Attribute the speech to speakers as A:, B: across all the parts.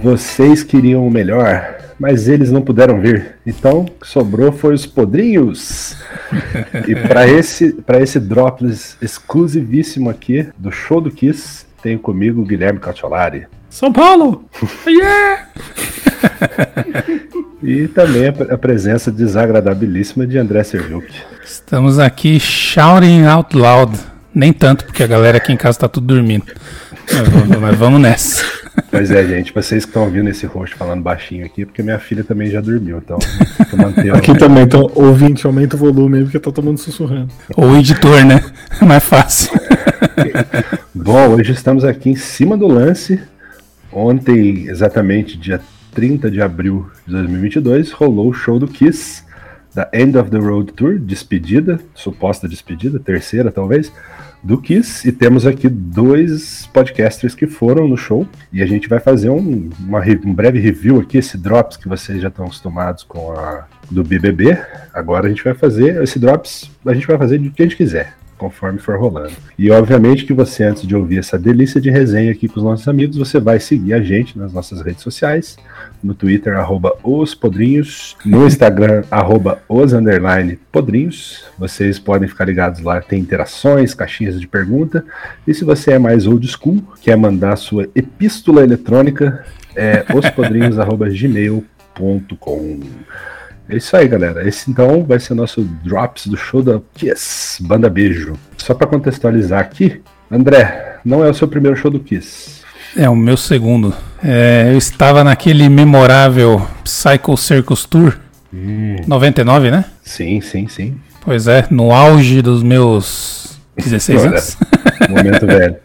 A: Vocês queriam o melhor, mas eles não puderam vir. Então, o que sobrou foi os podrinhos. e para esse, para esse Dropless exclusivíssimo aqui do show do Kiss, tenho comigo o Guilherme Cacciolari.
B: São Paulo! Yeah!
A: E também a, a, presença desagradabilíssima de André Serviuk.
B: Estamos aqui shouting out loud. Nem tanto, porque a galera aqui em casa está tudo dormindo. Mas vamos, mas vamos nessa.
A: Pois é, gente, vocês que estão ouvindo esse rosto falando baixinho aqui, porque minha filha também já dormiu, então
B: Aqui também, então, ouvinte, aumenta o volume aí, porque tá todo mundo sussurrando. Ou editor, né? Mais fácil.
A: Bom, hoje estamos aqui em cima do lance. Ontem, exatamente dia 30 de abril de 2022, rolou o show do Kiss, da End of the Road Tour, despedida, suposta despedida, terceira talvez do Kiss. E temos aqui dois podcasters que foram no show. E a gente vai fazer um, uma, um breve review aqui, esse Drops que vocês já estão acostumados com a do BBB. Agora a gente vai fazer esse Drops, a gente vai fazer do que a gente quiser conforme for rolando. E obviamente que você, antes de ouvir essa delícia de resenha aqui com os nossos amigos, você vai seguir a gente nas nossas redes sociais, no Twitter, arroba os podrinhos, no Instagram, arroba os podrinhos. Vocês podem ficar ligados lá, tem interações, caixinhas de pergunta. E se você é mais old school, quer mandar sua epístola eletrônica, é ospodrinhos.gmail.com. É isso aí, galera. Esse então vai ser o nosso Drops do show da Kiss, Banda Beijo. Só para contextualizar aqui, André, não é o seu primeiro show do Kiss.
B: É o meu segundo. É, eu estava naquele memorável Psycho Circus Tour. Hum. 99, né?
A: Sim, sim, sim.
B: Pois é, no auge dos meus 16 anos.
A: Momento velho.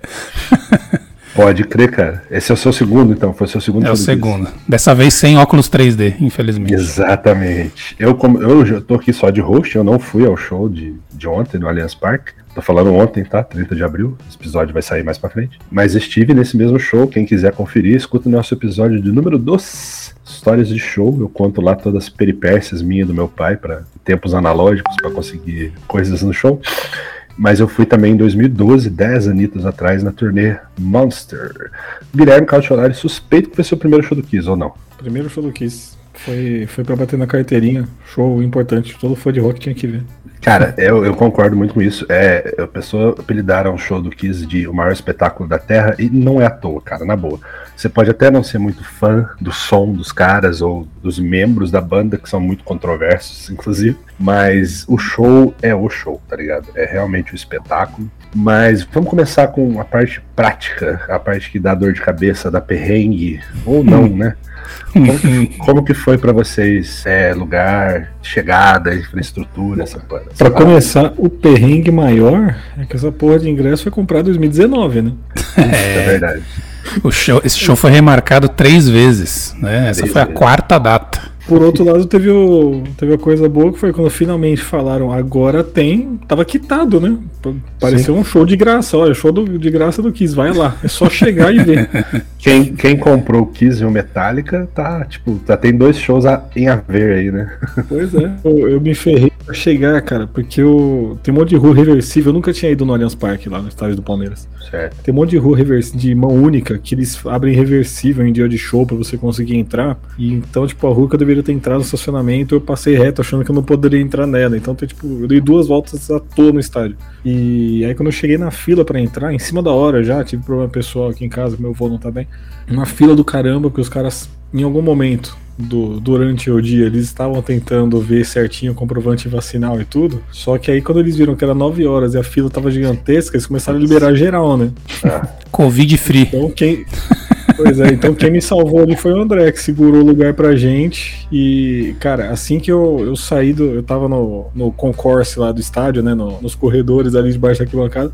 A: Pode crer, cara. Esse é o seu segundo, então. Foi o seu segundo.
B: É o segundo. Dessa vez sem óculos 3D, infelizmente.
A: Exatamente. Eu, como eu já tô aqui só de host, eu não fui ao show de, de ontem no Allianz Parque. Tô falando ontem, tá? 30 de abril. Esse episódio vai sair mais pra frente. Mas estive nesse mesmo show. Quem quiser conferir, escuta o nosso episódio de número 2. Histórias de show. Eu conto lá todas as peripécias minhas do meu pai para tempos analógicos para conseguir coisas no show. Mas eu fui também em 2012, 10 anitos atrás, na turnê Monster. Guilherme Cautiolari, suspeito que foi seu primeiro show do Kiss, ou não?
B: Primeiro show do Kiss. Foi, foi pra bater na carteirinha. Show importante. Todo fã de rock tinha que ver.
A: Cara, eu, eu concordo muito com isso. É, a pessoa apelidaram o show do Kiss de o maior espetáculo da Terra e não é à toa, cara, na boa. Você pode até não ser muito fã do som dos caras ou dos membros da banda, que são muito controversos, inclusive, mas o show é o show, tá ligado? É realmente o um espetáculo. Mas vamos começar com a parte prática, a parte que dá dor de cabeça, da perrengue, ou não, né? Como que, como que foi para vocês é, lugar, chegada, infraestrutura, essa
B: coisa? Pra começar, o perrengue maior é que essa porra de ingresso foi comprada em 2019, né?
A: É, é verdade.
B: O show, esse show foi remarcado três vezes, né? Essa foi a quarta data. Por outro lado, teve, o, teve a coisa boa que foi quando finalmente falaram agora tem. Tava quitado, né? Pareceu Sim. um show de graça. Olha, show do, de graça do Kiss, vai lá. É só chegar e ver.
A: Quem, quem comprou o Kiss e o Metallica tá, tipo, tá, tem dois shows a, em haver aí, né?
B: Pois é. Eu, eu me ferrei pra chegar, cara, porque eu, tem um monte de rua reversível. Eu nunca tinha ido no Allianz Parque lá no estádio do Palmeiras. Certo. Tem um monte de rua reversível, de mão única que eles abrem reversível em dia de show pra você conseguir entrar. E então, tipo, a rua que eu deveria ter entrado no estacionamento, eu passei reto achando que eu não poderia entrar nela. Então, tem, tipo, eu dei duas voltas à toa no estádio. E aí, quando eu cheguei na fila para entrar, em cima da hora já, tive problema pessoal aqui em casa, meu avô não tá bem uma fila do caramba, que os caras, em algum momento do, durante o dia, eles estavam tentando ver certinho o comprovante vacinal e tudo. Só que aí, quando eles viram que era 9 horas e a fila tava gigantesca, eles começaram a liberar geral, né? Ah. Covid free. Então, quem. Pois é, então quem me salvou ali foi o André, que segurou o lugar pra gente. E, cara, assim que eu, eu saí do. Eu tava no, no concourse lá do estádio, né? No, nos corredores ali debaixo da arquibancada.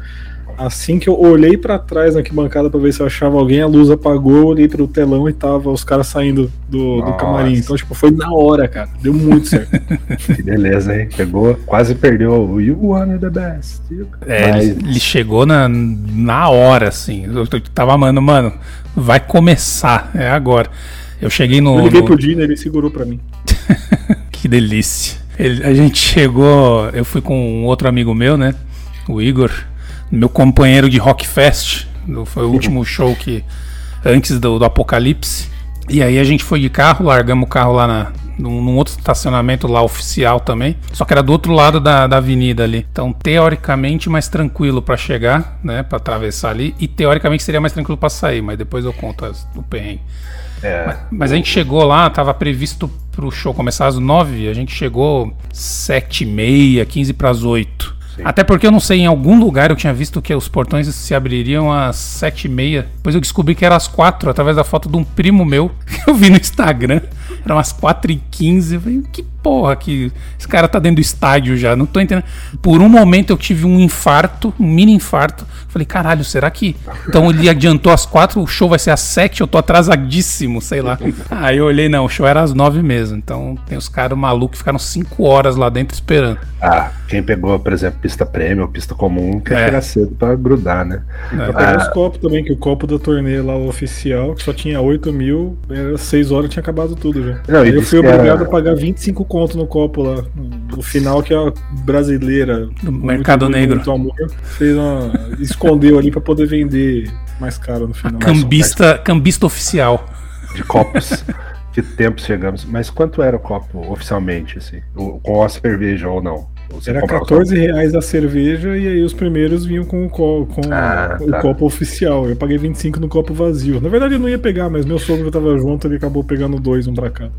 B: Assim que eu olhei para trás na arquibancada para ver se eu achava alguém, a luz apagou, eu olhei pro telão e tava os caras saindo do, do, camarim. Então, tipo, foi na hora, cara. Deu muito certo.
A: que beleza, hein? Pegou, quase perdeu o You Wanna the Best.
B: É, Mas... ele, chegou na, na hora, assim. Eu tava, mano, mano, vai começar, é agora. Eu cheguei no. Eu liguei no... pro Dino, ele segurou para mim. que
C: delícia. Ele, a gente chegou, eu fui com um outro amigo meu, né? O Igor, meu companheiro de Rock Fest. Foi o último show que antes do, do Apocalipse. E aí a gente foi de carro, largamos o carro lá na, num, num, outro estacionamento lá oficial também. Só que era do outro lado da, da avenida ali. Então, teoricamente, mais tranquilo para chegar, né? Para atravessar ali. E teoricamente seria mais tranquilo para sair, mas depois eu conto as, o perrengue. É. Mas, mas, a gente chegou lá, tava previsto pro show começar às 9, a gente chegou 7 e meia, 15 para as 8. Até porque eu não sei, em algum lugar eu tinha visto que os portões se abririam às 7 e meia. Depois eu descobri que era às 4, através da foto de um primo meu que eu vi no Instagram. Era umas 4 e 15 Eu falei, que porra que esse cara tá dentro do estádio já? Não tô entendendo. Por um momento eu tive um infarto, um mini infarto. Falei, caralho, será que. Então ele adiantou às 4, o show vai ser às 7, eu tô atrasadíssimo, sei lá. Aí eu olhei, não, o show era às 9 mesmo. Então tem os caras malucos que ficaram 5 horas lá dentro esperando.
A: Ah, quem pegou, por exemplo, pista prêmio ou pista comum, quer é. chegar cedo pra grudar, né?
B: É. Ah, os copos também, que o copo da turnê lá, o oficial, que só tinha 8 mil, era 6 horas tinha acabado tudo já. Não, eu fui obrigado era... a pagar 25 conto no copo lá. No final, que é a brasileira.
C: Do Mercado muito, Negro. Muito
B: amor, fez uma, escondeu ali pra poder vender mais caro no final.
C: A cambista, cambista oficial.
A: De copos. que tempo chegamos. Mas quanto era o copo oficialmente, assim? Com a cerveja ou não?
B: Você Era 14 reais a cerveja e aí os primeiros vinham com o, co com ah, o tá. copo oficial. Eu paguei 25 no copo vazio. Na verdade eu não ia pegar, mas meu sogro tava junto, ele acabou pegando dois, um pra cada.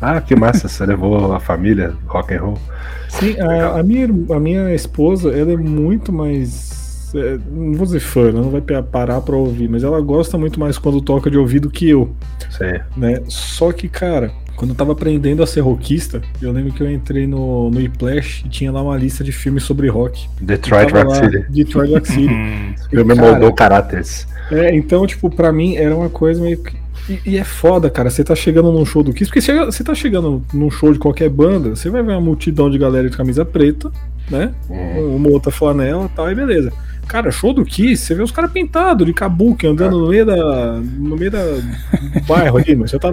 A: Ah, que massa, você levou a família rock and roll.
B: Sim, a, a, minha, a minha esposa, ela é muito mais. É, não vou dizer fã, ela não vai parar pra ouvir, mas ela gosta muito mais quando toca de ouvido que eu.
A: Sim.
B: Né? Só que, cara, quando eu tava aprendendo a ser rockista, eu lembro que eu entrei no, no ePlash e tinha lá uma lista de filmes sobre rock.
A: Detroit Rock City.
B: Detroit Rock City.
A: eu me moldou caráteres.
B: É, então, tipo, pra mim era uma coisa meio que. E, e, é foda, cara. Você tá chegando num show do Kiss, porque você tá chegando num show de qualquer banda, você vai ver uma multidão de galera de camisa preta, né? Hum. Uma outra flanela e tal, e beleza. Cara, show do Kiss, você vê os caras pintados de kabuki andando no meio da. no meio da, do bairro ali, mas você tá.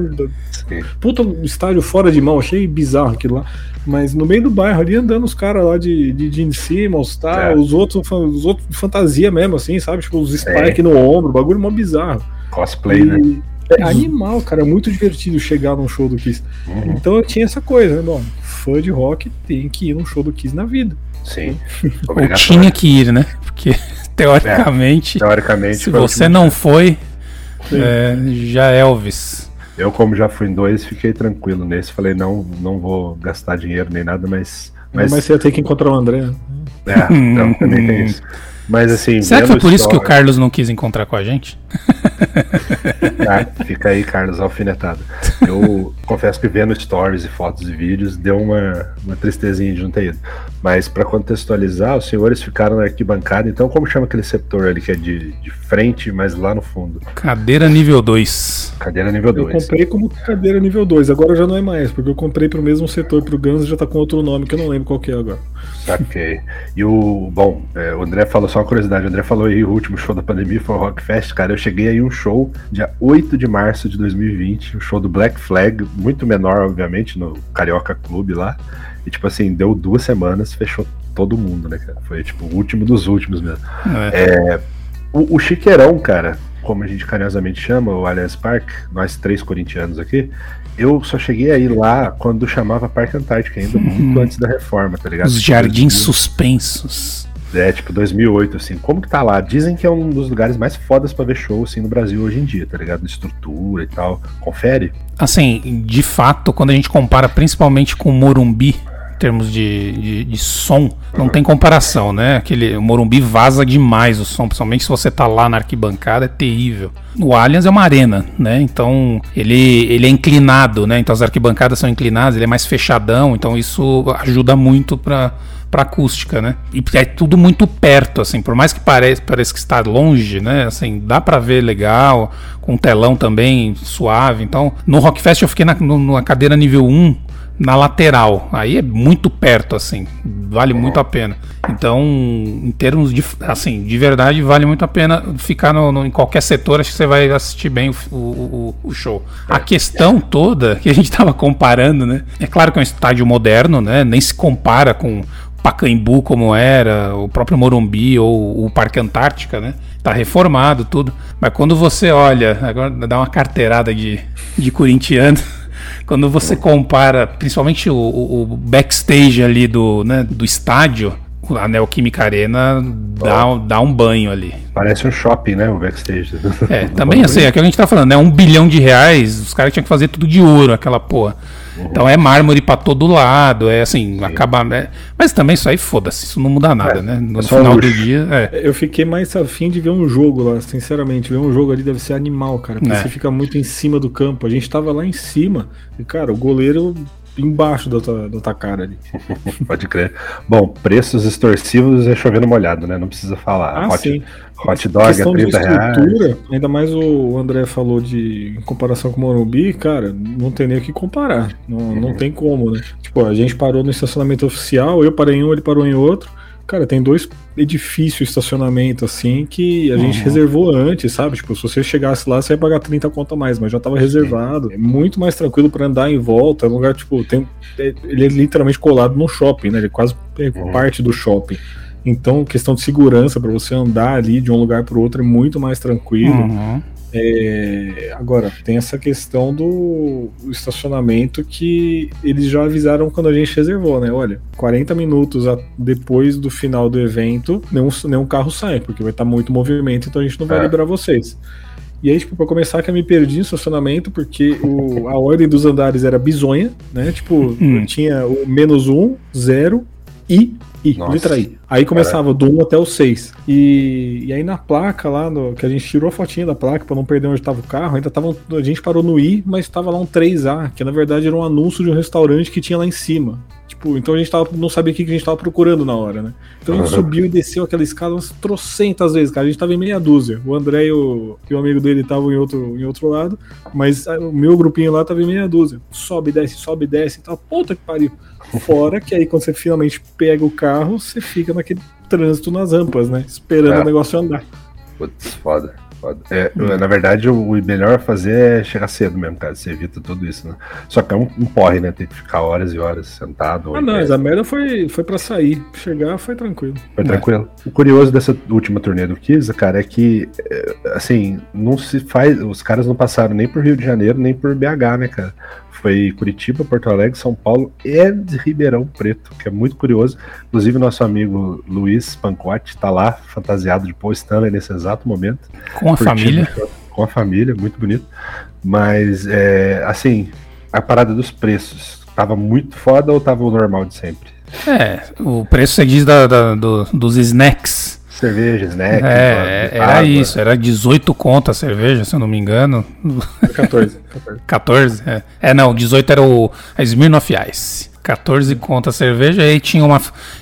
B: Puta estádio fora de mão, achei bizarro aquilo lá. Mas no meio do bairro ali andando os caras lá de, de Gene Simmons, tá? É. Os outros, os outros fantasia mesmo, assim, sabe? Tipo, os Spike é. no ombro, bagulho mó bizarro.
A: Cosplay, e, né?
B: É animal, cara. É muito divertido chegar num show do Kiss. Uhum. Então eu tinha essa coisa, né? Bom, fã de rock tem que ir num show do Kiss na vida.
A: Sim.
C: Ou tinha que ir, né? Porque teoricamente, é,
A: teoricamente
C: se você não foi, é, já é Elvis.
A: Eu, como já fui em dois, fiquei tranquilo nesse. Falei, não, não vou gastar dinheiro nem nada, mas.
B: Mas, mas você ia ter que encontrar o André.
A: É, então também tem isso. Mas assim.
C: Será que foi por isso que o Carlos não quis encontrar com a gente?
A: Ah, fica aí, Carlos, alfinetado. Eu confesso que vendo stories e fotos e vídeos deu uma, uma tristezinha de não ter ido. Mas para contextualizar, os senhores ficaram na arquibancada, então como chama aquele setor ali que é de, de frente, mas lá no fundo?
C: Cadeira nível 2.
A: Cadeira nível 2.
B: Eu comprei como cadeira nível 2, agora já não é mais, porque eu comprei pro mesmo setor pro Guns e já tá com outro nome que eu não lembro qual que é agora.
A: Ok. E o. Bom, é, o André falou só uma curiosidade, o André falou aí o último show da pandemia foi o Rock Fest, cara. Eu cheguei aí um show dia 8 de março de 2020, o um show do Black Flag, muito menor, obviamente, no Carioca Clube lá. E tipo assim, deu duas semanas, fechou todo mundo, né, cara? Foi tipo o último dos últimos mesmo. É. É, o, o Chiqueirão, cara, como a gente carinhosamente chama, o Allianz Park, nós três corintianos aqui, eu só cheguei aí lá quando chamava Parque Antártica, ainda muito antes da reforma, tá ligado?
C: Os jardins suspensos.
A: É, tipo 2008, assim. Como que tá lá? Dizem que é um dos lugares mais fodas pra ver show, assim, no Brasil hoje em dia, tá ligado? Estrutura e tal. Confere?
C: Assim, de fato, quando a gente compara principalmente com Morumbi, termos de, de, de som, não tem comparação, né? Aquele, o Morumbi vaza demais o som, principalmente se você tá lá na arquibancada, é terrível. O Allianz é uma arena, né? Então ele, ele é inclinado, né? Então as arquibancadas são inclinadas, ele é mais fechadão, então isso ajuda muito para para acústica, né? E é tudo muito perto, assim, por mais que pareça, pareça que está longe, né? Assim, dá para ver legal, com telão também suave. Então, no Rockfest eu fiquei na, no, na cadeira nível 1, na lateral. Aí é muito perto, assim. Vale muito a pena. Então, em termos de. Assim, de verdade, vale muito a pena ficar no, no em qualquer setor. Acho que você vai assistir bem o, o, o show. A questão toda que a gente estava comparando, né? É claro que é um estádio moderno, né? Nem se compara com Pacaembu como era, o próprio Morumbi ou o Parque Antártica, né? Tá reformado, tudo. Mas quando você olha, agora dá uma carteirada de, de corintiano, quando você compara, principalmente o, o, backstage ali do, né, do estádio, a Neoquímica Arena dá, dá um banho ali.
A: Parece um shopping, né? O backstage.
C: É, também assim, é aquilo que a gente tá falando, né? Um bilhão de reais, os caras tinham que fazer tudo de ouro, aquela porra. Então é mármore para todo lado, é assim, Sim. acaba. É... Mas também isso aí foda-se, isso não muda nada, é, né? No é final do dia.
B: É. Eu fiquei mais afim de ver um jogo lá, sinceramente. Ver um jogo ali deve ser animal, cara. Porque é. você fica muito em cima do campo. A gente tava lá em cima, e, cara, o goleiro embaixo da tua, da tua cara ali.
A: Pode crer. Bom, preços extorsivos é chovendo molhado, né? Não precisa falar.
B: Ah,
A: hot,
B: sim.
A: hot dog a 30 reais.
B: Ainda mais o André falou de em comparação com o Morumbi, cara, não tem nem o que comparar. Não, uhum. não tem como, né? Tipo, a gente parou no estacionamento oficial, eu parei em um, ele parou em outro. Cara, tem dois edifícios, estacionamento, assim, que a uhum. gente reservou antes, sabe? Tipo, se você chegasse lá, você ia pagar 30 conto a mais, mas já tava reservado. É muito mais tranquilo para andar em volta. É um lugar, tipo, tem, é, ele é literalmente colado no shopping, né? Ele é quase é uhum. parte do shopping. Então, questão de segurança para você andar ali de um lugar para o outro é muito mais tranquilo. Uhum. É, agora, tem essa questão do estacionamento que eles já avisaram quando a gente reservou, né? Olha, 40 minutos a, depois do final do evento, nenhum, nenhum carro sai, porque vai estar muito movimento, então a gente não vai é. liberar vocês. E aí, tipo, pra começar, que eu me perdi no estacionamento, porque o, a ordem dos andares era bizonha, né? Tipo, hum. tinha o menos um, zero e I, Nossa. letra I. Aí começava Caraca. do 1 até o 6. E, e aí na placa lá, no, que a gente tirou a fotinha da placa pra não perder onde estava o carro, ainda tava. A gente parou no I, mas tava lá um 3A, que na verdade era um anúncio de um restaurante que tinha lá em cima. Tipo, então a gente tava, não sabia o que a gente tava procurando na hora, né? Então a gente uhum. subiu e desceu aquela escada umas trocentas vezes, cara. A gente tava em meia dúzia. O André e o, e o amigo dele estavam em outro, em outro lado, mas o meu grupinho lá tava em meia dúzia. Sobe, desce, sobe, desce e tal. Puta que pariu. Fora que aí quando você finalmente pega o carro, você fica naquele trânsito nas rampas, né? Esperando é. o negócio andar.
A: Putz, foda. Foda. É, hum. Na verdade, o melhor a fazer é chegar cedo mesmo, cara. Você evita tudo isso, né? Só que é um, um porre, né? Tem que ficar horas e horas sentado.
B: Ah, não, mas a merda foi, foi pra sair. Chegar foi tranquilo.
A: Foi tranquilo. É. O curioso dessa última turnê do Kiss, cara, é que, é, assim, não se faz. Os caras não passaram nem por Rio de Janeiro, nem por BH, né, cara? Foi Curitiba, Porto Alegre, São Paulo e Ribeirão Preto, que é muito curioso. Inclusive, nosso amigo Luiz Pancotti está lá, fantasiado de Paul Stanley nesse exato momento.
C: Com a família.
A: Com a família, muito bonito. Mas, é, assim, a parada dos preços, tava muito foda ou tava o normal de sempre?
C: É, o preço você diz da, da do, dos snacks
A: cerveja, snack.
C: É, era água. isso, era 18 contas a cerveja, se eu não me engano.
B: 14.
C: 14, 14 é. é, não, 18 era o a Smirnoff Ice. 14 contas a cerveja, e aí tinha, uma,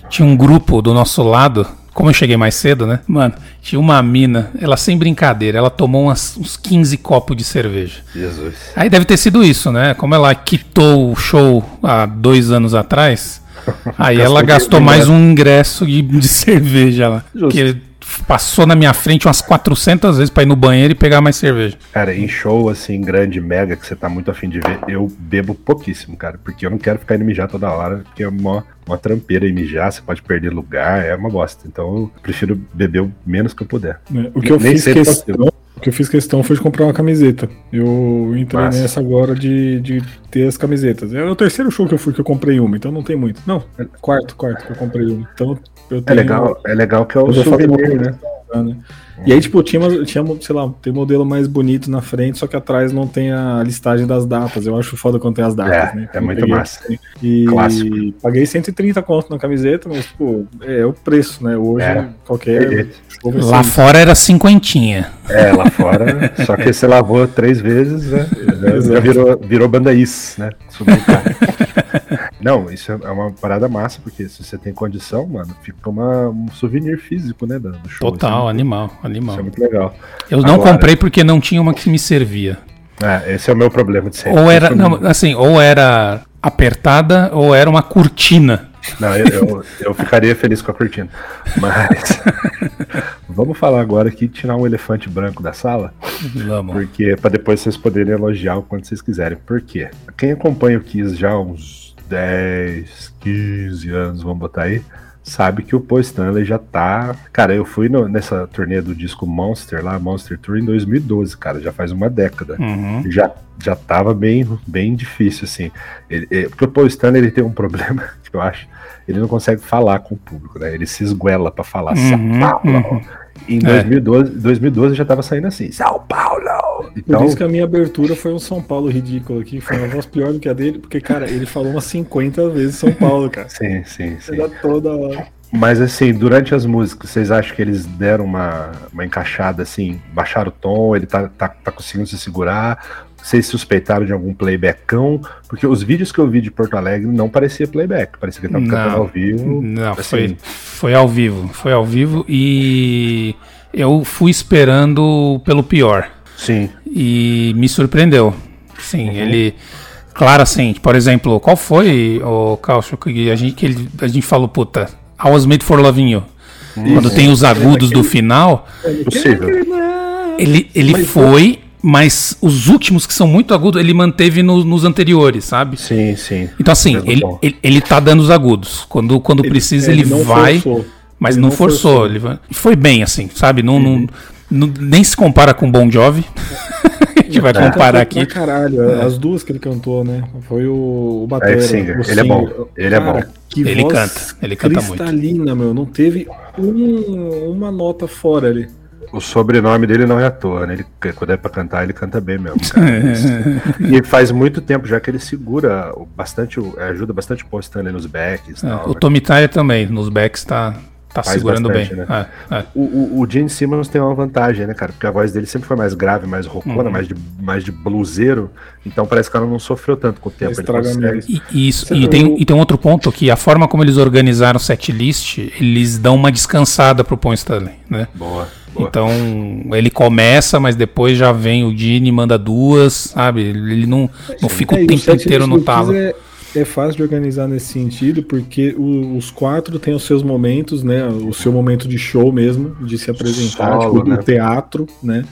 C: tinha um grupo do nosso lado, como eu cheguei mais cedo, né? Mano, tinha uma mina, ela sem brincadeira, ela tomou umas, uns 15 copos de cerveja.
A: Jesus.
C: Aí deve ter sido isso, né? Como ela quitou o show há dois anos atrás, Aí ela gastou mais um ingresso de, de cerveja lá. Justo. Que passou na minha frente umas 400 vezes pra ir no banheiro e pegar mais cerveja.
A: Cara, em show assim, grande, mega, que você tá muito afim de ver, eu bebo pouquíssimo, cara. Porque eu não quero ficar indo mijar toda hora, porque é uma, uma trampeira e mijar, você pode perder lugar, é uma bosta. Então eu prefiro beber o menos que eu puder.
B: É, o que eu Nem fiz questão o que eu fiz questão foi de comprar uma camiseta. Eu entrei Nossa. nessa agora de, de ter as camisetas. É o terceiro show que eu fui que eu comprei uma, então não tem muito. Não, é quarto, quarto que eu comprei uma. Então eu é
A: tenho. É legal, é legal que é o souvenir, né?
B: né? E aí, tipo, tinha, tinha, sei lá, tem modelo mais bonito na frente, só que atrás não tem a listagem das datas. Eu acho foda quando tem as datas,
A: é, né? É muito massa. Assim.
B: E Clássico. paguei 130 conto na camiseta, mas, pô, é, é o preço, né? Hoje, é, qualquer.
C: Lá fora era cinquentinha.
A: É, lá fora, só que você lavou três vezes, né? Já virou, virou banda is, né? Subiu o carro. Não, isso é uma parada massa, porque se você tem condição, mano, fica uma, um souvenir físico, né, do
C: show. Total,
A: assim,
C: animal, animal.
A: Isso é muito legal.
C: Eu não Agora, comprei porque não tinha uma que me servia.
A: É, esse é o meu problema de
C: sempre. Ou era, não, assim, ou era apertada ou era uma cortina?
A: Não, eu, eu, eu, ficaria feliz com a cortina. Mas vamos falar agora aqui tirar um elefante branco da sala. Vamos. Porque para depois vocês poderem elogiar o quanto vocês quiserem. Por quê? Quem acompanha o Kiss já há uns 10, 15 anos, vamos botar aí, sabe que o Paul Stanley já tá. Cara, eu fui no, nessa turnê do disco Monster lá, Monster Tour, em 2012, cara, já faz uma década. Uhum. Já, já tava bem, bem difícil, assim. Ele, ele, porque o Paul Stanley ele tem um problema, que eu acho, ele não consegue falar com o público, né? Ele se esguela para falar uhum, São Paulo. Uhum. Em 2012, é. 2012 já tava saindo assim, São Paulo!
B: Então... Por isso que a minha abertura foi um São Paulo ridículo aqui, foi uma voz pior do que a dele, porque, cara, ele falou umas 50 vezes São Paulo, cara.
A: Sim, sim, sim.
B: toda hora.
A: Mas assim, durante as músicas, vocês acham que eles deram uma, uma encaixada assim, baixaram o tom, ele tá, tá, tá conseguindo se segurar? Vocês suspeitaram de algum playbackão? Porque os vídeos que eu vi de Porto Alegre não parecia playback, parecia que ele tava cantando ao vivo.
C: Não, assim. foi, foi ao vivo, foi ao vivo e eu fui esperando pelo pior.
A: Sim.
C: E me surpreendeu. Sim, uhum. ele. Claro, assim, por exemplo, qual foi o Caucho que a gente, que ele, a gente falou, puta, I was made for loving you. Uhum. Quando tem os agudos do final.
A: É possível.
C: Ele, ele mas foi, mas os últimos que são muito agudos, ele manteve no, nos anteriores, sabe?
A: Sim, sim.
C: Então, assim, ele, ele, ele, tá dando os agudos. Quando, quando ele, precisa, ele, ele vai. Forçou. Mas não, não, forçou. forçou. Ele foi bem, assim, sabe? Não, uhum. não nem se compara com Bon Jovi. a gente vai comparar aqui.
B: caralho, é. as duas que ele cantou, né? Foi o, o Batera.
A: É, Singer. ele é bom. Ele é bom.
C: Que ele canta. Ele canta muito.
B: Cristalina, meu. Não teve um, uma nota fora ali.
A: O sobrenome dele não é à toa, né? Ele, quando é pra cantar, ele canta bem mesmo. e faz muito tempo já que ele segura bastante, ajuda bastante o Paul Stanley nos backs.
C: É, tal, o né? Tommy Tyler também, nos backs tá, Tá Faz segurando bastante, bem. Né?
A: É, é. O, o, o, Gene Simmons tem uma vantagem, né, cara? Porque a voz dele sempre foi mais grave, mais rocona, uhum. mais, de, mais de bluseiro. Então parece que ela não sofreu tanto com o tempo.
C: Ele e, isso, e, tem, e tem outro ponto que a forma como eles organizaram o setlist, eles dão uma descansada pro Paul Stanley, né?
A: Boa. Boa.
C: Então ele começa, mas depois já vem o Gene manda duas, sabe? Ele não, não fica é, o tempo inteiro no talo. É
B: é fácil de organizar nesse sentido, porque o, os quatro têm os seus momentos, né? O seu momento de show mesmo, de se apresentar, Solo, tipo, né? teatro, né?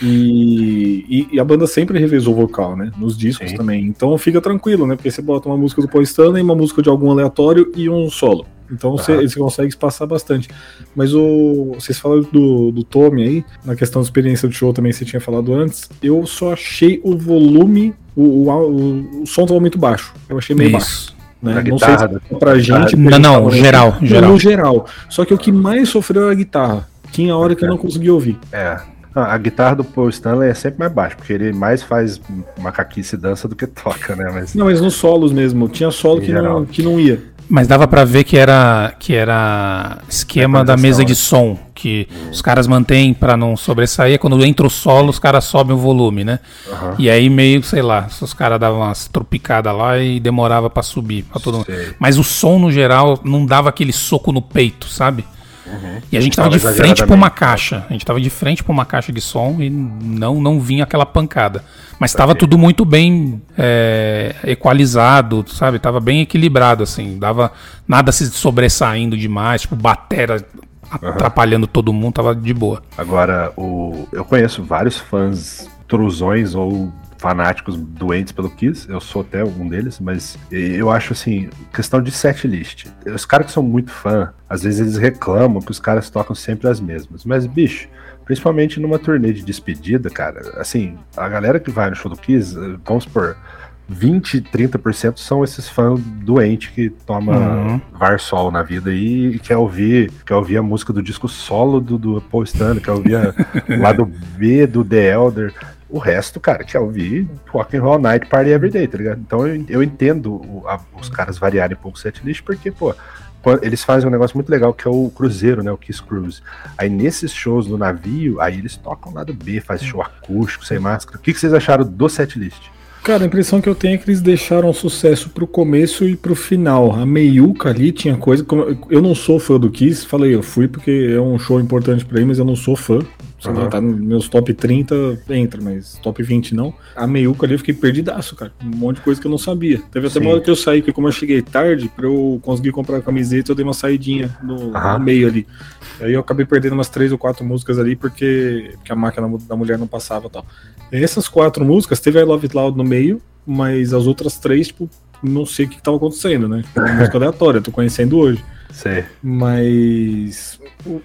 B: E, e, e, a banda sempre revezou o vocal, né? Nos discos Sim. também. Então fica tranquilo, né? Porque você bota uma música do Paul Stanley, uma música de algum aleatório e um solo. Então você, você consegue espaçar bastante. Mas o. Vocês falaram do, do Tommy aí, na questão da experiência do show também você tinha falado antes. Eu só achei o volume, o, o, o, o som tava muito baixo. Eu achei meio Isso. baixo. Né? Não
A: guitarra, sei
B: se pra gente.
C: Não, não, geral, geral.
B: No geral. Só que o que mais sofreu é a guitarra. Tinha hora que eu não consegui ouvir.
A: É, a guitarra do Paul Stanley é sempre mais baixa, porque ele mais faz macaquice e dança do que toca, né? Mas...
B: Não, mas nos solos mesmo. Tinha solo que não, que não ia.
C: Mas dava para ver que era que era esquema da mesa de som, que uhum. os caras mantêm para não sobressair. Quando entra o solo, os caras sobem o volume, né? Uhum. E aí meio, sei lá, os caras davam umas tropicadas lá e demorava para subir. Pra todo mundo. Mas o som, no geral, não dava aquele soco no peito, sabe? Uhum. E a gente tava de frente para uma caixa. A gente tava de frente para uma caixa de som e não, não vinha aquela pancada. Mas estava tudo muito bem é, equalizado, sabe? Tava bem equilibrado, assim. Dava nada se sobressaindo demais, tipo, batera atrapalhando uhum. todo mundo, tava de boa.
A: Agora, o, eu conheço vários fãs trusões ou fanáticos doentes pelo Kiss, eu sou até um deles, mas eu acho assim, questão de set list. Os caras que são muito fã, às vezes eles reclamam que os caras tocam sempre as mesmas, mas bicho, principalmente numa turnê de despedida, cara, assim, a galera que vai no show do Kiss, vamos por 20, 30% são esses fãs doentes que toma uhum. Varsol na vida e quer ouvir, quer ouvir a música do disco solo do, do Paul Stanley, quer ouvir o lado B do The Elder. O resto, cara, quer ouvir Rock and Roll Night Party Every Day, tá ligado? Então eu, eu entendo o, a, os caras variarem um pouco o setlist, porque, pô, eles fazem um negócio muito legal que é o cruzeiro, né? O Kiss Cruise. Aí nesses shows no navio, aí eles tocam lado B, faz show acústico, sem máscara. O que, que vocês acharam do setlist?
B: Cara, a impressão que eu tenho é que eles deixaram sucesso pro começo e pro final. A meiuca ali tinha coisa. Eu não sou fã do Kiss, falei, eu fui porque é um show importante para mim, mas eu não sou fã sei uhum. tá nos meus top 30, entra, mas top 20 não. A meiuca ali eu fiquei perdidaço, cara. Um monte de coisa que eu não sabia. Teve até Sim. uma hora que eu saí, porque como eu cheguei tarde, pra eu conseguir comprar a camiseta, eu dei uma saidinha no, uhum. no meio ali. Aí eu acabei perdendo umas três ou quatro músicas ali, porque, porque a máquina da mulher não passava e tal. Essas quatro músicas, teve I Love It Loud no meio, mas as outras três, tipo, não sei o que, estava acontecendo, né? Uma música aleatória, tô conhecendo hoje.
A: Sei.
B: Mas.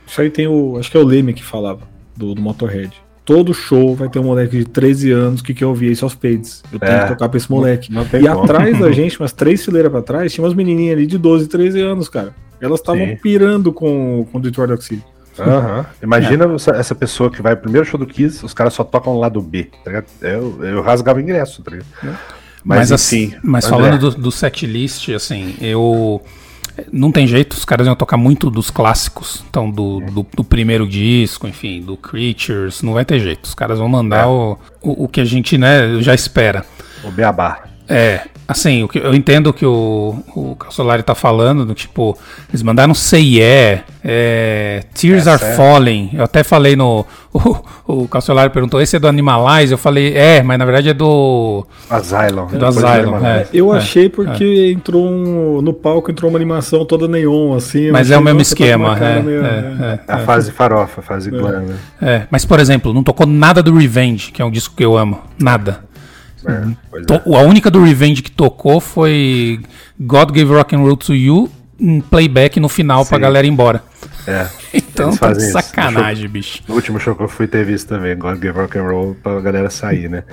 B: Isso aí tem o. Acho que é o Leme que falava, do, do Motorhead. Todo show vai ter um moleque de 13 anos que quer ouvir Ace of Spades. Eu tenho é, que tocar pra esse moleque. Não, não e como. atrás da gente, umas três fileiras pra trás, tinha umas menininhas ali de 12, 13 anos, cara. Elas estavam pirando com, com o Detroit Oxide.
A: Uhum. Imagina é. essa pessoa que vai pro primeiro show do Kiss, os caras só tocam o lado B, tá eu, eu rasgava ingresso, tá ligado? É.
C: Mas, mas, assim, mas falando do, do setlist, assim, eu. Não tem jeito, os caras iam tocar muito dos clássicos. Então, do, do, do, primeiro disco, enfim, do Creatures, não vai ter jeito. Os caras vão mandar é. o, o, o, que a gente né, já espera.
A: O Beabá.
C: É, assim, o que, eu entendo que o, o Calçolari tá falando, do tipo, eles mandaram Say Yeah, é, Tears Essa Are é. Falling. Eu até falei no. O, o Calçolari perguntou: esse é do Animalize? Eu falei: é, mas na verdade é do.
A: Asylum.
C: É do Asylum. É,
B: eu é, achei porque é. entrou um, no palco, entrou uma animação toda neon, assim.
C: Mas é o mesmo esquema. É,
A: meio, é, a fase farofa, a fase glam. Né?
C: É, mas por exemplo, não tocou nada do Revenge, que é um disco que eu amo. Nada. É, a única do Revenge que tocou foi God Gave Rock and Roll to You, um playback no final Sim. pra galera ir embora.
A: É.
C: então tá de sacanagem,
A: no show,
C: bicho.
A: No último show que eu fui teve isso também, God Gave Rock and Roll pra galera sair, né?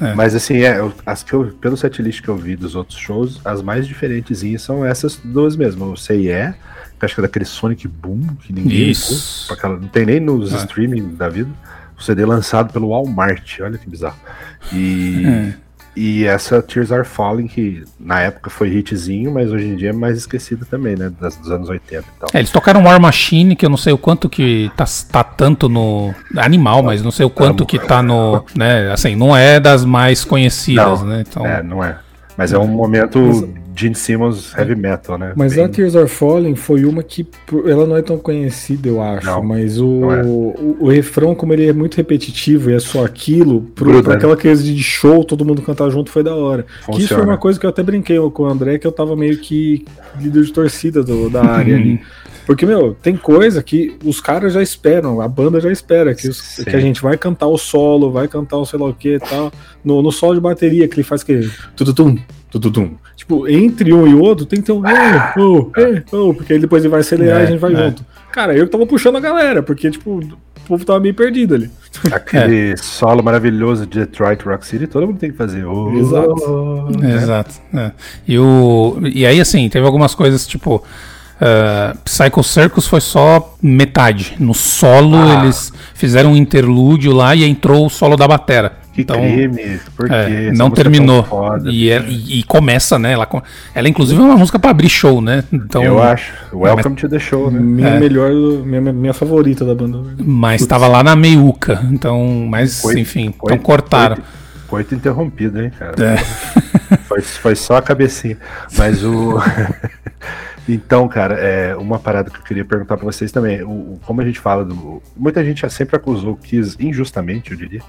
A: É. Mas assim, é, eu, as que eu, pelo setlist que eu vi dos outros shows, as mais diferentezinhas são essas duas mesmo. O Yeah, que acho que é daquele Sonic Boom, que ninguém
C: Isso.
A: Aquela, não tem nem nos é. streaming da vida. CD lançado pelo Walmart, olha que bizarro. E, é. e essa Tears Are Falling, que na época foi hitzinho, mas hoje em dia é mais esquecida também, né? Das, dos anos 80 e tal.
C: É, eles tocaram War Machine, que eu não sei o quanto que tá, tá tanto no. Animal, mas não sei o quanto que tá no. Né, assim, não é das mais conhecidas,
A: não,
C: né?
A: Então... É, não é. Mas é um momento Gene Simmons heavy metal, né?
B: Mas Bem... a Tears Are Falling foi uma que ela não é tão conhecida, eu acho. Não, mas o, é. o, o, refrão, como ele é muito repetitivo e é só aquilo, pro, Gruda, pra aquela coisa de show, todo mundo cantar junto foi da hora. Funciona. Que isso foi uma coisa que eu até brinquei com o André, que eu tava meio que líder de torcida do, da área ali. Porque, meu, tem coisa que os caras já esperam, a banda já espera, que, os, que a gente vai cantar o solo, vai cantar o sei lá o que e tal. No, no solo de bateria, que ele faz que. Tudutum, tudutum. Tipo, entre um e outro tem que ter um. Oh, oh, oh, porque aí depois ele vai acelerar é, e a gente vai é. junto. Cara, eu tava puxando a galera, porque, tipo, o povo tava meio perdido ali.
A: Aquele é. solo maravilhoso de Detroit Rock City, todo mundo tem que fazer. Oh,
C: Exato. É. Exato. É. E, o, e aí, assim, teve algumas coisas, tipo. Uh, Psycho Circus foi só metade. No solo ah. eles fizeram um interlúdio lá e entrou o solo da batera.
A: Que então, crime, porque
C: é, não terminou. Foda, e, é, e, e, começa, né? Ela, ela inclusive é uma música para abrir show, né? Então,
A: Eu acho. Welcome to the show, né?
B: Minha é. melhor, minha, minha favorita da banda.
C: Mas estava lá na meiuca, então, mas foi, enfim, foi, então cortaram.
A: Foi, foi interrompido, hein, cara? É. Foi, foi só a cabecinha. Mas o. Então, cara, é uma parada que eu queria perguntar para vocês também. O, como a gente fala do. Muita gente sempre acusou o Kiss, injustamente, eu diria,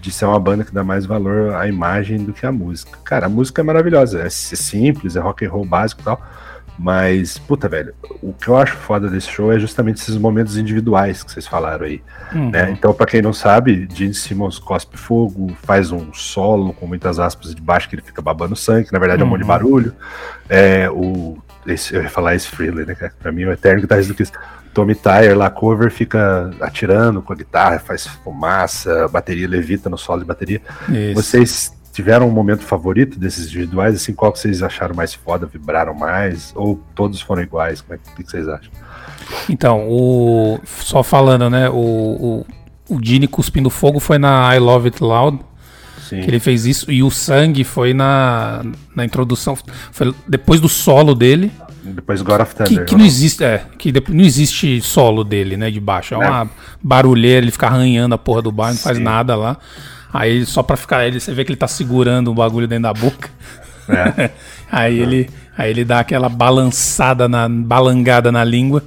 A: de ser uma banda que dá mais valor à imagem do que à música. Cara, a música é maravilhosa, é simples, é rock and roll básico e tal. Mas, puta, velho, o que eu acho foda desse show é justamente esses momentos individuais que vocês falaram aí. Uhum. Né? Então, para quem não sabe, Gene Simmons cospe fogo, faz um solo com muitas aspas de baixo que ele fica babando sangue, que na verdade é um monte de uhum. barulho. É, o esse, eu ia falar esse Freeler, né, cara? Pra mim, o eterno guitarrista do Kiss. Tommy Tyre lá, cover, fica atirando com a guitarra, faz fumaça, bateria levita no solo de bateria. Isso. Vocês tiveram um momento favorito desses individuais? Assim, qual que vocês acharam mais foda, vibraram mais? Ou todos foram iguais? Como é que, que vocês acham?
C: Então, o só falando, né? O, o, o Gene cuspindo fogo foi na I Love It Loud. Sim. que ele fez isso. E o sangue foi na, na introdução, foi depois do solo dele.
A: Depois God of Thunder.
C: Que, que não existe, é, que não existe solo dele, né, de baixo. É uma é. barulheira, ele fica arranhando a porra do bar, não Sim. faz nada lá. Aí só pra ficar ele, você vê que ele tá segurando o bagulho dentro da boca. É. aí ele aí ele dá aquela balançada na balangada na língua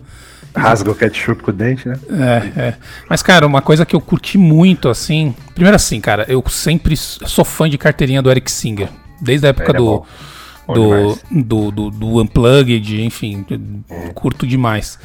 A: Rasga o ketchup com o dente, né?
C: É, é. Mas, cara, uma coisa que eu curti muito, assim. Primeiro, assim, cara, eu sempre sou fã de carteirinha do Eric Singer. Desde a época do, é do, do, do, do, Unplugged, enfim, hum. curto demais.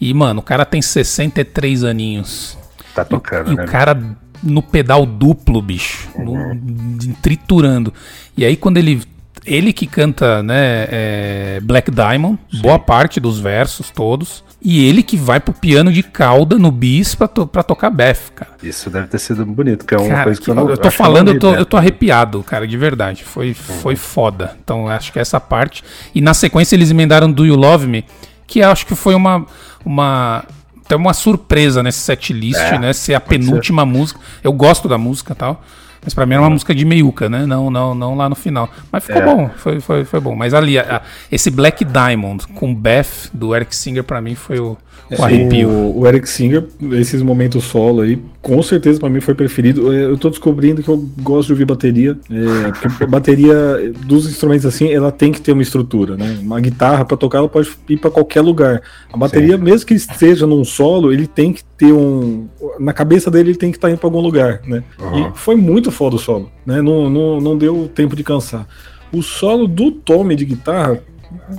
C: E, mano, o cara tem 63 aninhos.
A: Tá tocando,
C: e,
A: né?
C: E o cara no pedal duplo, bicho. Uhum. No, triturando. E aí, quando ele ele que canta, né, é Black Diamond, Sim. boa parte dos versos todos. E ele que vai pro piano de cauda no bis pra, to pra tocar Beth, cara.
A: Isso deve ter sido bonito, que é uma cara, coisa que,
C: que eu não Eu tô falando, eu tô, eu tô arrepiado, cara, de verdade. Foi, uhum. foi foda. Então acho que essa parte. E na sequência eles emendaram Do You Love Me, que acho que foi uma. uma até uma surpresa nesse set list, é, né? Ser a penúltima ser. música. Eu gosto da música e tal. Mas pra mim era uma música de meiuca, né? Não, não, não lá no final. Mas ficou é. bom, foi, foi, foi bom. Mas ali, a, a, esse Black Diamond com Beth do Eric Singer, pra mim foi o, o arrepio.
B: O, o, Eric Singer, esses momentos solo aí, com certeza pra mim foi preferido. Eu tô descobrindo que eu gosto de ouvir bateria. É, porque bateria dos instrumentos assim, ela tem que ter uma estrutura, né? Uma guitarra pra tocar, ela pode ir pra qualquer lugar. A bateria, Sim. mesmo que esteja num solo, ele tem que ter um. Na cabeça dele, ele tem que estar tá indo pra algum lugar, né? Uhum. E foi muito foda o solo, né? Não, não, não deu tempo de cansar. O solo do Tommy de guitarra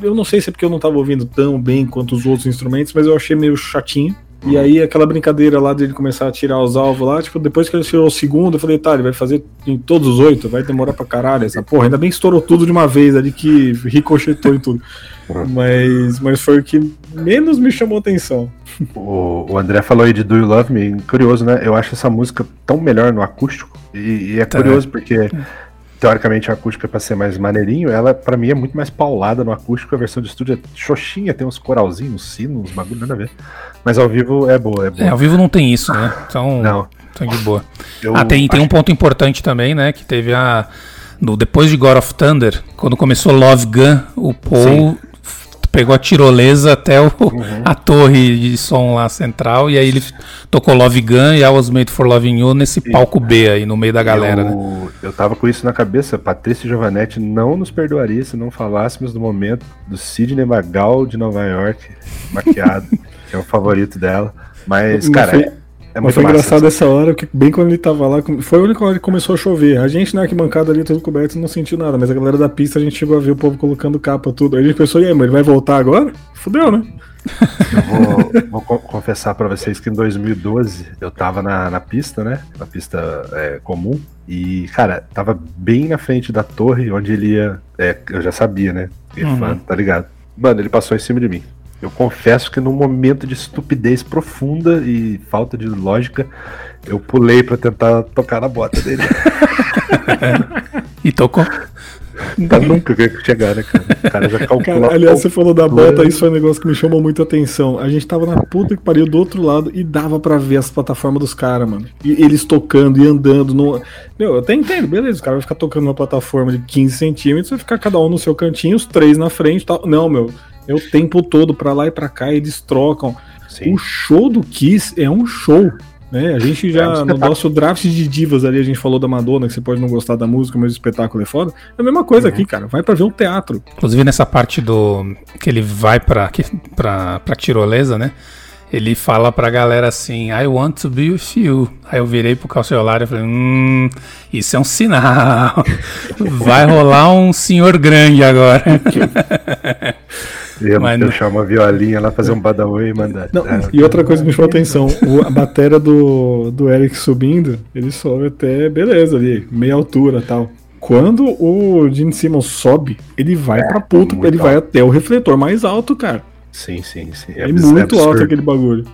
B: eu não sei se é porque eu não estava ouvindo tão bem quanto os outros instrumentos, mas eu achei meio chatinho. E aí aquela brincadeira lá dele começar a tirar os alvos lá, tipo, depois que ele tirou o segundo, eu falei, tá, ele vai fazer em todos os oito, vai demorar pra caralho essa porra. Ainda bem que estourou tudo de uma vez ali, que ricochetou e tudo. Mas, mas foi o que menos me chamou atenção.
A: O, o André falou aí de Do You Love Me, curioso, né? Eu acho essa música tão melhor no acústico. E, e é tá. curioso porque teoricamente a acústica é pra ser mais maneirinho, ela para mim é muito mais paulada no acústico, a versão de estúdio é xoxinha, tem uns coralzinhos, uns sinos, uns bagulho, nada a ver. Mas ao vivo é boa, é boa.
C: É, ao vivo não tem isso, né? Então, não. então de boa. Eu ah, tem, tem um ponto importante também, né, que teve a... No, depois de God of Thunder, quando começou Love Gun, o Paul Sim pegou a tirolesa até o, uhum. a torre de som lá central, e aí ele tocou Love Gun e I Was Made for Loving You nesse e palco B aí, no meio da galera.
A: Eu, né? eu tava com isso na cabeça, Patrícia Giovanetti não nos perdoaria se não falássemos do momento do Sidney Magal de Nova York, maquiado, que é o favorito dela. Mas, cara,
B: é Mas foi engraçado essa hora, que bem quando ele tava lá, foi a única hora que começou a chover. A gente na arquibancada ali, tudo coberto, não sentiu nada, mas a galera da pista a gente chegou a ver o povo colocando capa, tudo. Aí a gente pensou, e aí, mas ele vai voltar agora? Fudeu, né?
A: Eu vou, vou confessar para vocês que em 2012 eu tava na, na pista, né? Na pista é, comum. E, cara, tava bem na frente da torre onde ele ia. É, eu já sabia, né? Uhum. Fã, tá ligado? Mano, ele passou em cima de mim. Eu confesso que num momento de estupidez profunda e falta de lógica, eu pulei para tentar tocar na bota dele.
C: e tocou.
A: Tá nunca que chegar, né, cara? O cara já calculou. Cara,
B: aliás, você falou da bota, isso foi um negócio que me chamou muito a atenção. A gente tava na puta que pariu do outro lado e dava para ver as plataformas dos caras, mano. E eles tocando e andando. No... Meu, eu até entendo, beleza, o cara vai ficar tocando numa plataforma de 15 centímetros, vai ficar cada um no seu cantinho, os três na frente e tal. Não, meu, é o tempo todo para lá e para cá, eles trocam. Sim. O show do Kiss é um show. Né? A gente já, é um no nosso draft de divas ali, a gente falou da Madonna, que você pode não gostar da música, mas o espetáculo é foda. É a mesma coisa uhum. aqui, cara. Vai para ver um teatro.
C: Inclusive nessa parte do. que ele vai pra, pra, pra tirolesa, né? Ele fala pra galera assim, I want to be with you. Aí eu virei pro Calciolário e falei, hum, isso é um sinal. Vai rolar um senhor grande agora.
A: Ia Mas uma violinha lá, fazer um badaway e mandar. Não,
B: ah, e outra coisa que me chamou a atenção: o, a bateria do, do Eric subindo, ele sobe até, beleza, ali, meia altura tal. Quando o Gene Simmons sobe, ele vai é, pra puta, ele alto. vai até o refletor mais alto, cara.
A: Sim, sim, sim.
B: É, é muito é alto aquele bagulho.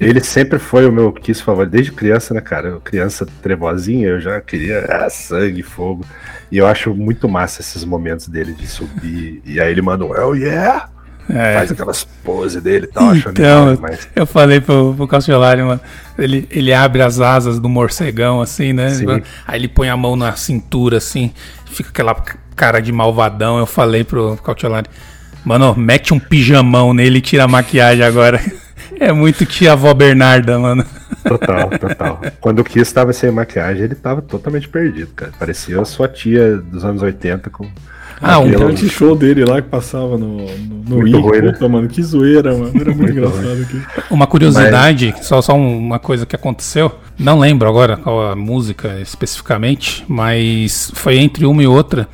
A: Ele sempre foi o meu Kiss favorito, desde criança, né, cara? Eu, criança trevozinha, eu já queria ah, sangue, fogo. E eu acho muito massa esses momentos dele de subir. e aí ele manda um Hell yeah! É. Faz aquelas poses dele e tal,
C: então, mas... Eu falei pro, pro Cassiolari, mano, ele, ele abre as asas do morcegão, assim, né? Sim. Aí ele põe a mão na cintura, assim, fica aquela cara de malvadão. Eu falei pro, Cassiolari, mano, mete um pijamão nele e tira a maquiagem agora. É muito tia avó Bernarda, mano.
A: Total, total. Quando o Kiss estava sem maquiagem, ele tava totalmente perdido, cara. Parecia a sua tia dos anos 80 com
B: Ah, um reality show dele lá que passava no, no, no Puta, né? mano, que zoeira, mano. Era muito, muito engraçado aqui.
C: Uma curiosidade, mas... só, só uma coisa que aconteceu. Não lembro agora qual a música especificamente, mas foi entre uma e outra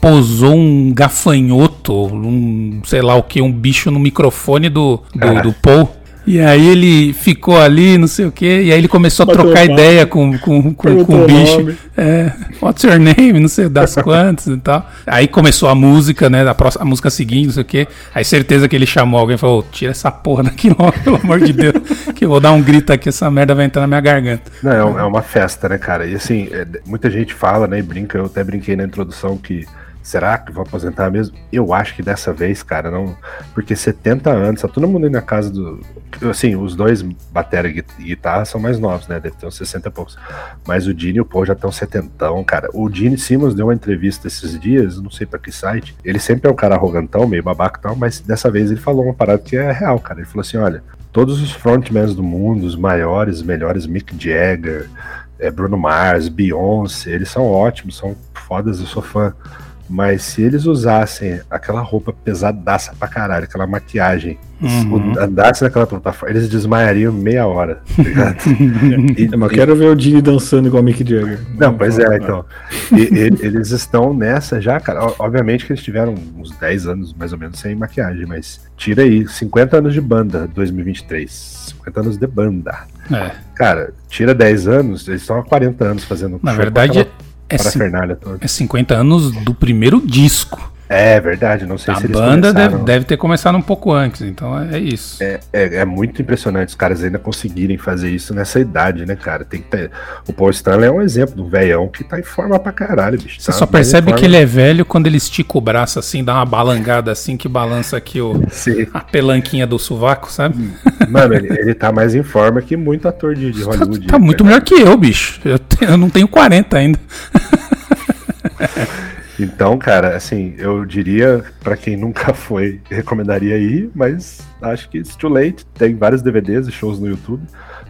C: posou um gafanhoto, um, sei lá o que, um bicho no microfone do, do, do Paul. E aí ele ficou ali, não sei o quê, e aí ele começou a Bateu trocar ideia com, com, com, com o bicho. É, what's your name? Não sei das quantas e tal. Aí começou a música, né? A, próxima, a música seguinte, não sei o quê. Aí certeza que ele chamou alguém e falou: tira essa porra daqui logo, pelo amor de Deus. Que eu vou dar um grito aqui, essa merda vai entrar na minha garganta.
A: Não, é, é uma festa, né, cara? E assim, é, muita gente fala, né, e brinca, eu até brinquei na introdução que Será que vou aposentar mesmo? Eu acho que dessa vez, cara, não. Porque 70 anos, tá todo mundo aí na casa do. Assim, os dois bateria e guitarra são mais novos, né? Deve ter uns 60 e poucos. Mas o Dini e o Paul já estão setentão, cara. O Dini Simmons deu uma entrevista esses dias, não sei pra que site. Ele sempre é um cara arrogantão, meio babaca e tal, mas dessa vez ele falou uma parada que é real, cara. Ele falou assim: olha, todos os frontmans do mundo, os maiores, melhores, Mick Jagger, é, Bruno Mars, Beyoncé, eles são ótimos, são fodas, eu sou fã. Mas se eles usassem aquela roupa pesadaça pra caralho, aquela maquiagem, uhum. andassem naquela plataforma, eles desmaiariam meia hora, tá ligado?
B: e, é, Mas eu quero ver o Dini dançando igual o Mick Jagger.
A: Não, pois é, então. E, e, eles estão nessa já, cara. Obviamente que eles tiveram uns 10 anos, mais ou menos, sem maquiagem, mas tira aí, 50 anos de banda, 2023. 50 anos de banda. É. Cara, tira 10 anos, eles estão há 40 anos fazendo.
C: Na verdade, é, é 50 anos do primeiro disco.
A: É verdade, não sei
C: a se eles A banda deve, deve, ter começado um pouco antes, então é, é isso.
A: É, é, é, muito impressionante os caras ainda conseguirem fazer isso nessa idade, né, cara? Tem que ter... O Paul Stanley é um exemplo do velhão que tá em forma pra caralho, bicho.
C: Você tá só percebe que ele é velho quando ele estica o braço assim, dá uma balangada assim, que balança aqui o, a pelanquinha do sovaco, sabe?
A: Mano, ele, ele tá mais em forma que muito ator de, de Hollywood.
C: Tá, tá muito melhor que eu, bicho. Eu, eu não tenho 40 ainda.
A: Então, cara, assim, eu diria para quem nunca foi, recomendaria ir, mas acho que it's too late. Tem vários DVDs e shows no YouTube.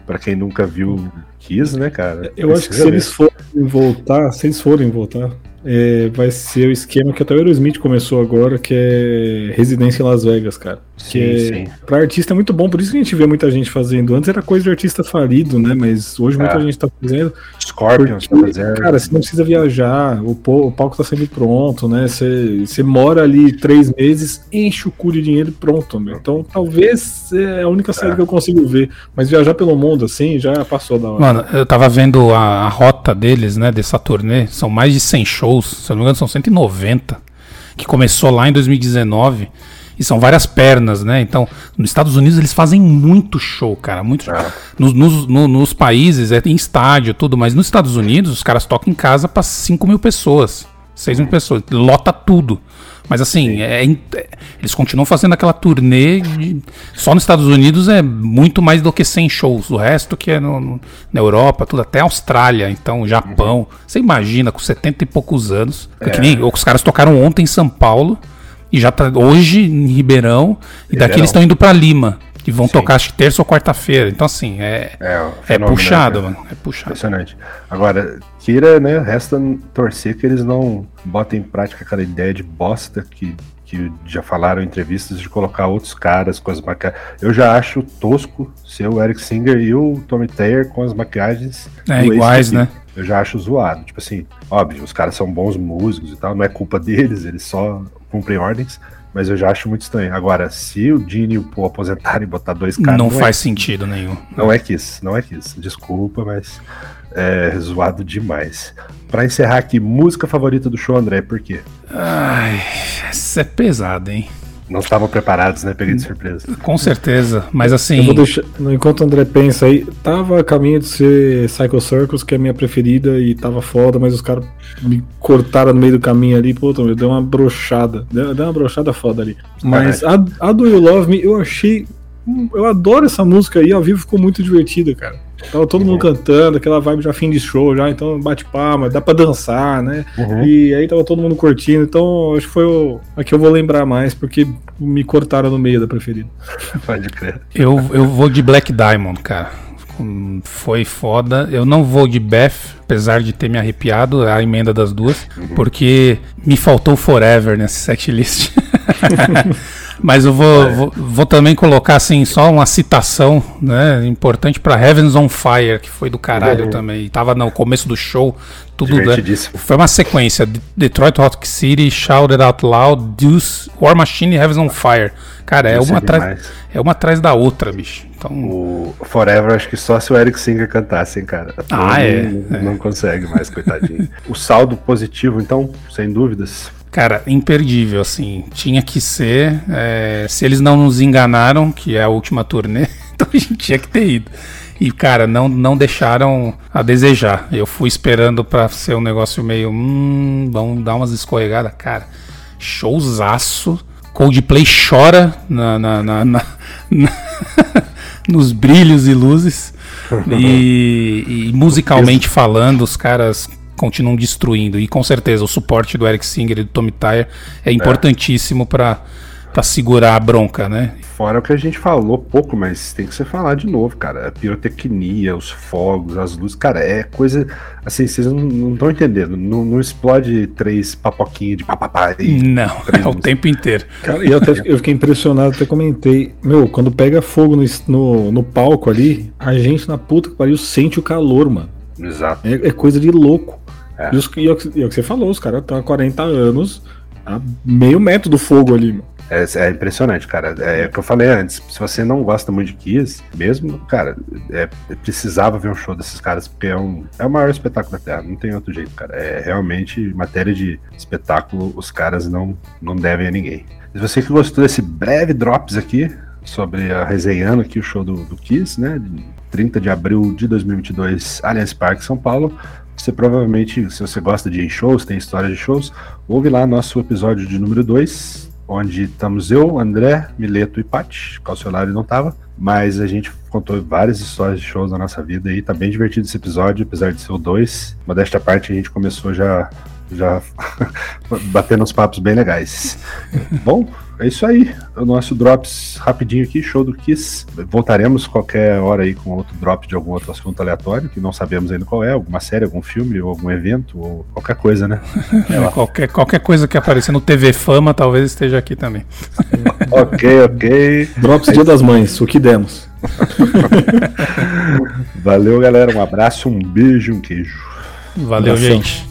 A: Para quem nunca viu Kiss, né, cara?
B: Eu acho que se eles forem voltar, se eles forem voltar, é, vai ser o esquema que até o Aerosmith começou agora, que é residência em Las Vegas, cara. Sim, que sim. Pra artista é muito bom, por isso que a gente vê muita gente fazendo. Antes era coisa de artista falido, né? Mas hoje muita é. gente tá fazendo.
A: Scorpions
B: tá fazendo. Cara, você não precisa viajar, o, o palco tá sempre pronto, né? Você, você mora ali três meses, enche o cu de dinheiro e pronto, meu. Então talvez é a única saída é. que eu consigo ver. Mas viajar pelo mundo, assim, já passou da hora.
C: Mano, eu tava vendo a, a rota deles, né, dessa turnê. São mais de 100 shows, se eu não me engano, são 190. Que começou lá em 2019 e são várias pernas, né? Então, nos Estados Unidos eles fazem muito show, cara, muito show. Ah. Nos, nos, no, nos, países é em estádio, tudo, mas nos Estados Unidos os caras tocam em casa para 5 mil pessoas, 6 mil pessoas, lota tudo. Mas assim, é, é, eles continuam fazendo aquela turnê. De, só nos Estados Unidos é muito mais do que 100 shows. O resto que é no, no, na Europa, tudo, até Austrália, então Japão. Uhum. Você imagina, com 70 e poucos anos. É. Que nem, os caras tocaram ontem em São Paulo. E já tá hoje em Ribeirão. E daqui eles estão indo para Lima. E vão Sim. tocar acho que terça ou quarta-feira. Então, assim, é, é, é puxado, né, mano. É puxado.
A: Impressionante. Agora, Kira, né? Resta torcer que eles não botem em prática aquela ideia de bosta que, que já falaram em entrevistas de colocar outros caras com as maquiagens. Eu já acho tosco ser o Eric Singer e o Tommy Taylor com as maquiagens.
C: É, iguais, né?
A: Eu já acho zoado. Tipo assim, óbvio, os caras são bons músicos e tal, não é culpa deles, eles só cumprem ordens. Mas eu já acho muito estranho. Agora, se o Dini e o Paul aposentarem e botar dois caras.
C: Não, não é faz é, sentido nenhum.
A: Não é que isso, não é que isso. Desculpa, mas é zoado demais. Para encerrar aqui, música favorita do show, André, por quê?
C: Ai, essa é pesada, hein?
A: Não estavam preparados, né? Peguei de surpresa.
C: Com certeza, mas assim.
B: Eu vou deixar, enquanto o André pensa aí, tava a caminho de ser Cycle Circles, que é a minha preferida, e tava foda, mas os caras me cortaram no meio do caminho ali, puta, meu, deu uma brochada. Deu, deu uma brochada foda ali. Mas a, a Do You Love Me, eu achei. Eu adoro essa música aí, ao vivo ficou muito divertida, cara. Tava todo mundo uhum. cantando, aquela vibe já fim de show, já, então bate palma, dá pra dançar, né? Uhum. E aí tava todo mundo curtindo, então acho que foi o. Aqui eu vou lembrar mais, porque me cortaram no meio da preferida.
C: Pode crer. Eu, eu vou de Black Diamond, cara. Foi foda. Eu não vou de Beth, apesar de ter me arrepiado, a emenda das duas, uhum. porque me faltou Forever nesse setlist. Mas eu vou, é. vou, vou, também colocar assim só uma citação, né, importante para Heavens on Fire, que foi do caralho uhum. também. E tava no começo do show, tudo né, foi uma sequência: Detroit Rock City, Shouted Out Loud, Deuce, War Machine e Heavens on Fire. Cara, é uma, atrás, é uma atrás da outra, bicho. Então...
A: O Forever, acho que só se o Eric Singer cantasse, hein, cara.
C: Ah, é,
A: não, é. Não consegue mais, coitadinho. o saldo positivo, então, sem dúvidas.
C: Cara, imperdível, assim. Tinha que ser. É, se eles não nos enganaram, que é a última turnê, então a gente tinha que ter ido. E, cara, não, não deixaram a desejar. Eu fui esperando pra ser um negócio meio. Hum, vamos dar umas escorregadas. Cara, showzaço. Coldplay chora na, na, na, na nos brilhos e luzes. e, e musicalmente falando, os caras continuam destruindo. E com certeza o suporte do Eric Singer e do Tommy Tyre é importantíssimo é. para para segurar a bronca, né?
A: Fora o que a gente falou pouco, mas tem que ser falar de novo, cara. A pirotecnia, os fogos, as luzes, cara, é coisa. Assim, vocês não estão entendendo. Não, não, explode três papoquinhas de papapá.
C: Não, é o tempo inteiro.
B: Cara, e eu, até, eu fiquei impressionado, até comentei. Meu, quando pega fogo no, no, no palco ali, a gente na puta que pariu sente o calor, mano.
A: Exato.
B: É, é coisa de louco. É. E, os, e, é o que você falou, os caras estão há 40 anos a meio metro do fogo ali, mano.
A: É, é, impressionante, cara. É, é, o que eu falei antes. Se você não gosta muito de Kiss, mesmo, cara, é, precisava ver um show desses caras, porque é, um, é o maior espetáculo da Terra. Não tem outro jeito, cara. É realmente matéria de espetáculo, os caras não, não devem a ninguém. Se você que gostou desse breve drops aqui, sobre a resenhando aqui o show do, do Kiss, né? 30 de abril de 2022, Allianz Parque, São Paulo. Você provavelmente, se você gosta de shows, tem história de shows, ouve lá nosso episódio de número 2, onde estamos eu, André, Mileto e Paty. Calciolari não tava, mas a gente contou várias histórias de shows da nossa vida e tá bem divertido esse episódio, apesar de ser o 2. Modesta parte, a gente começou já já batendo uns papos bem legais. Bom, é isso aí. O nosso Drops rapidinho aqui, show do Kiss. Voltaremos qualquer hora aí com outro drop de algum outro assunto aleatório, que não sabemos ainda qual é, alguma série, algum filme, ou algum evento, ou qualquer coisa, né?
C: É, qualquer, qualquer coisa que aparecer no TV Fama talvez esteja aqui também.
A: ok, ok.
B: Drops é Dia das Mães, o que demos.
A: Valeu, galera. Um abraço, um beijo, um queijo.
C: Valeu, gente.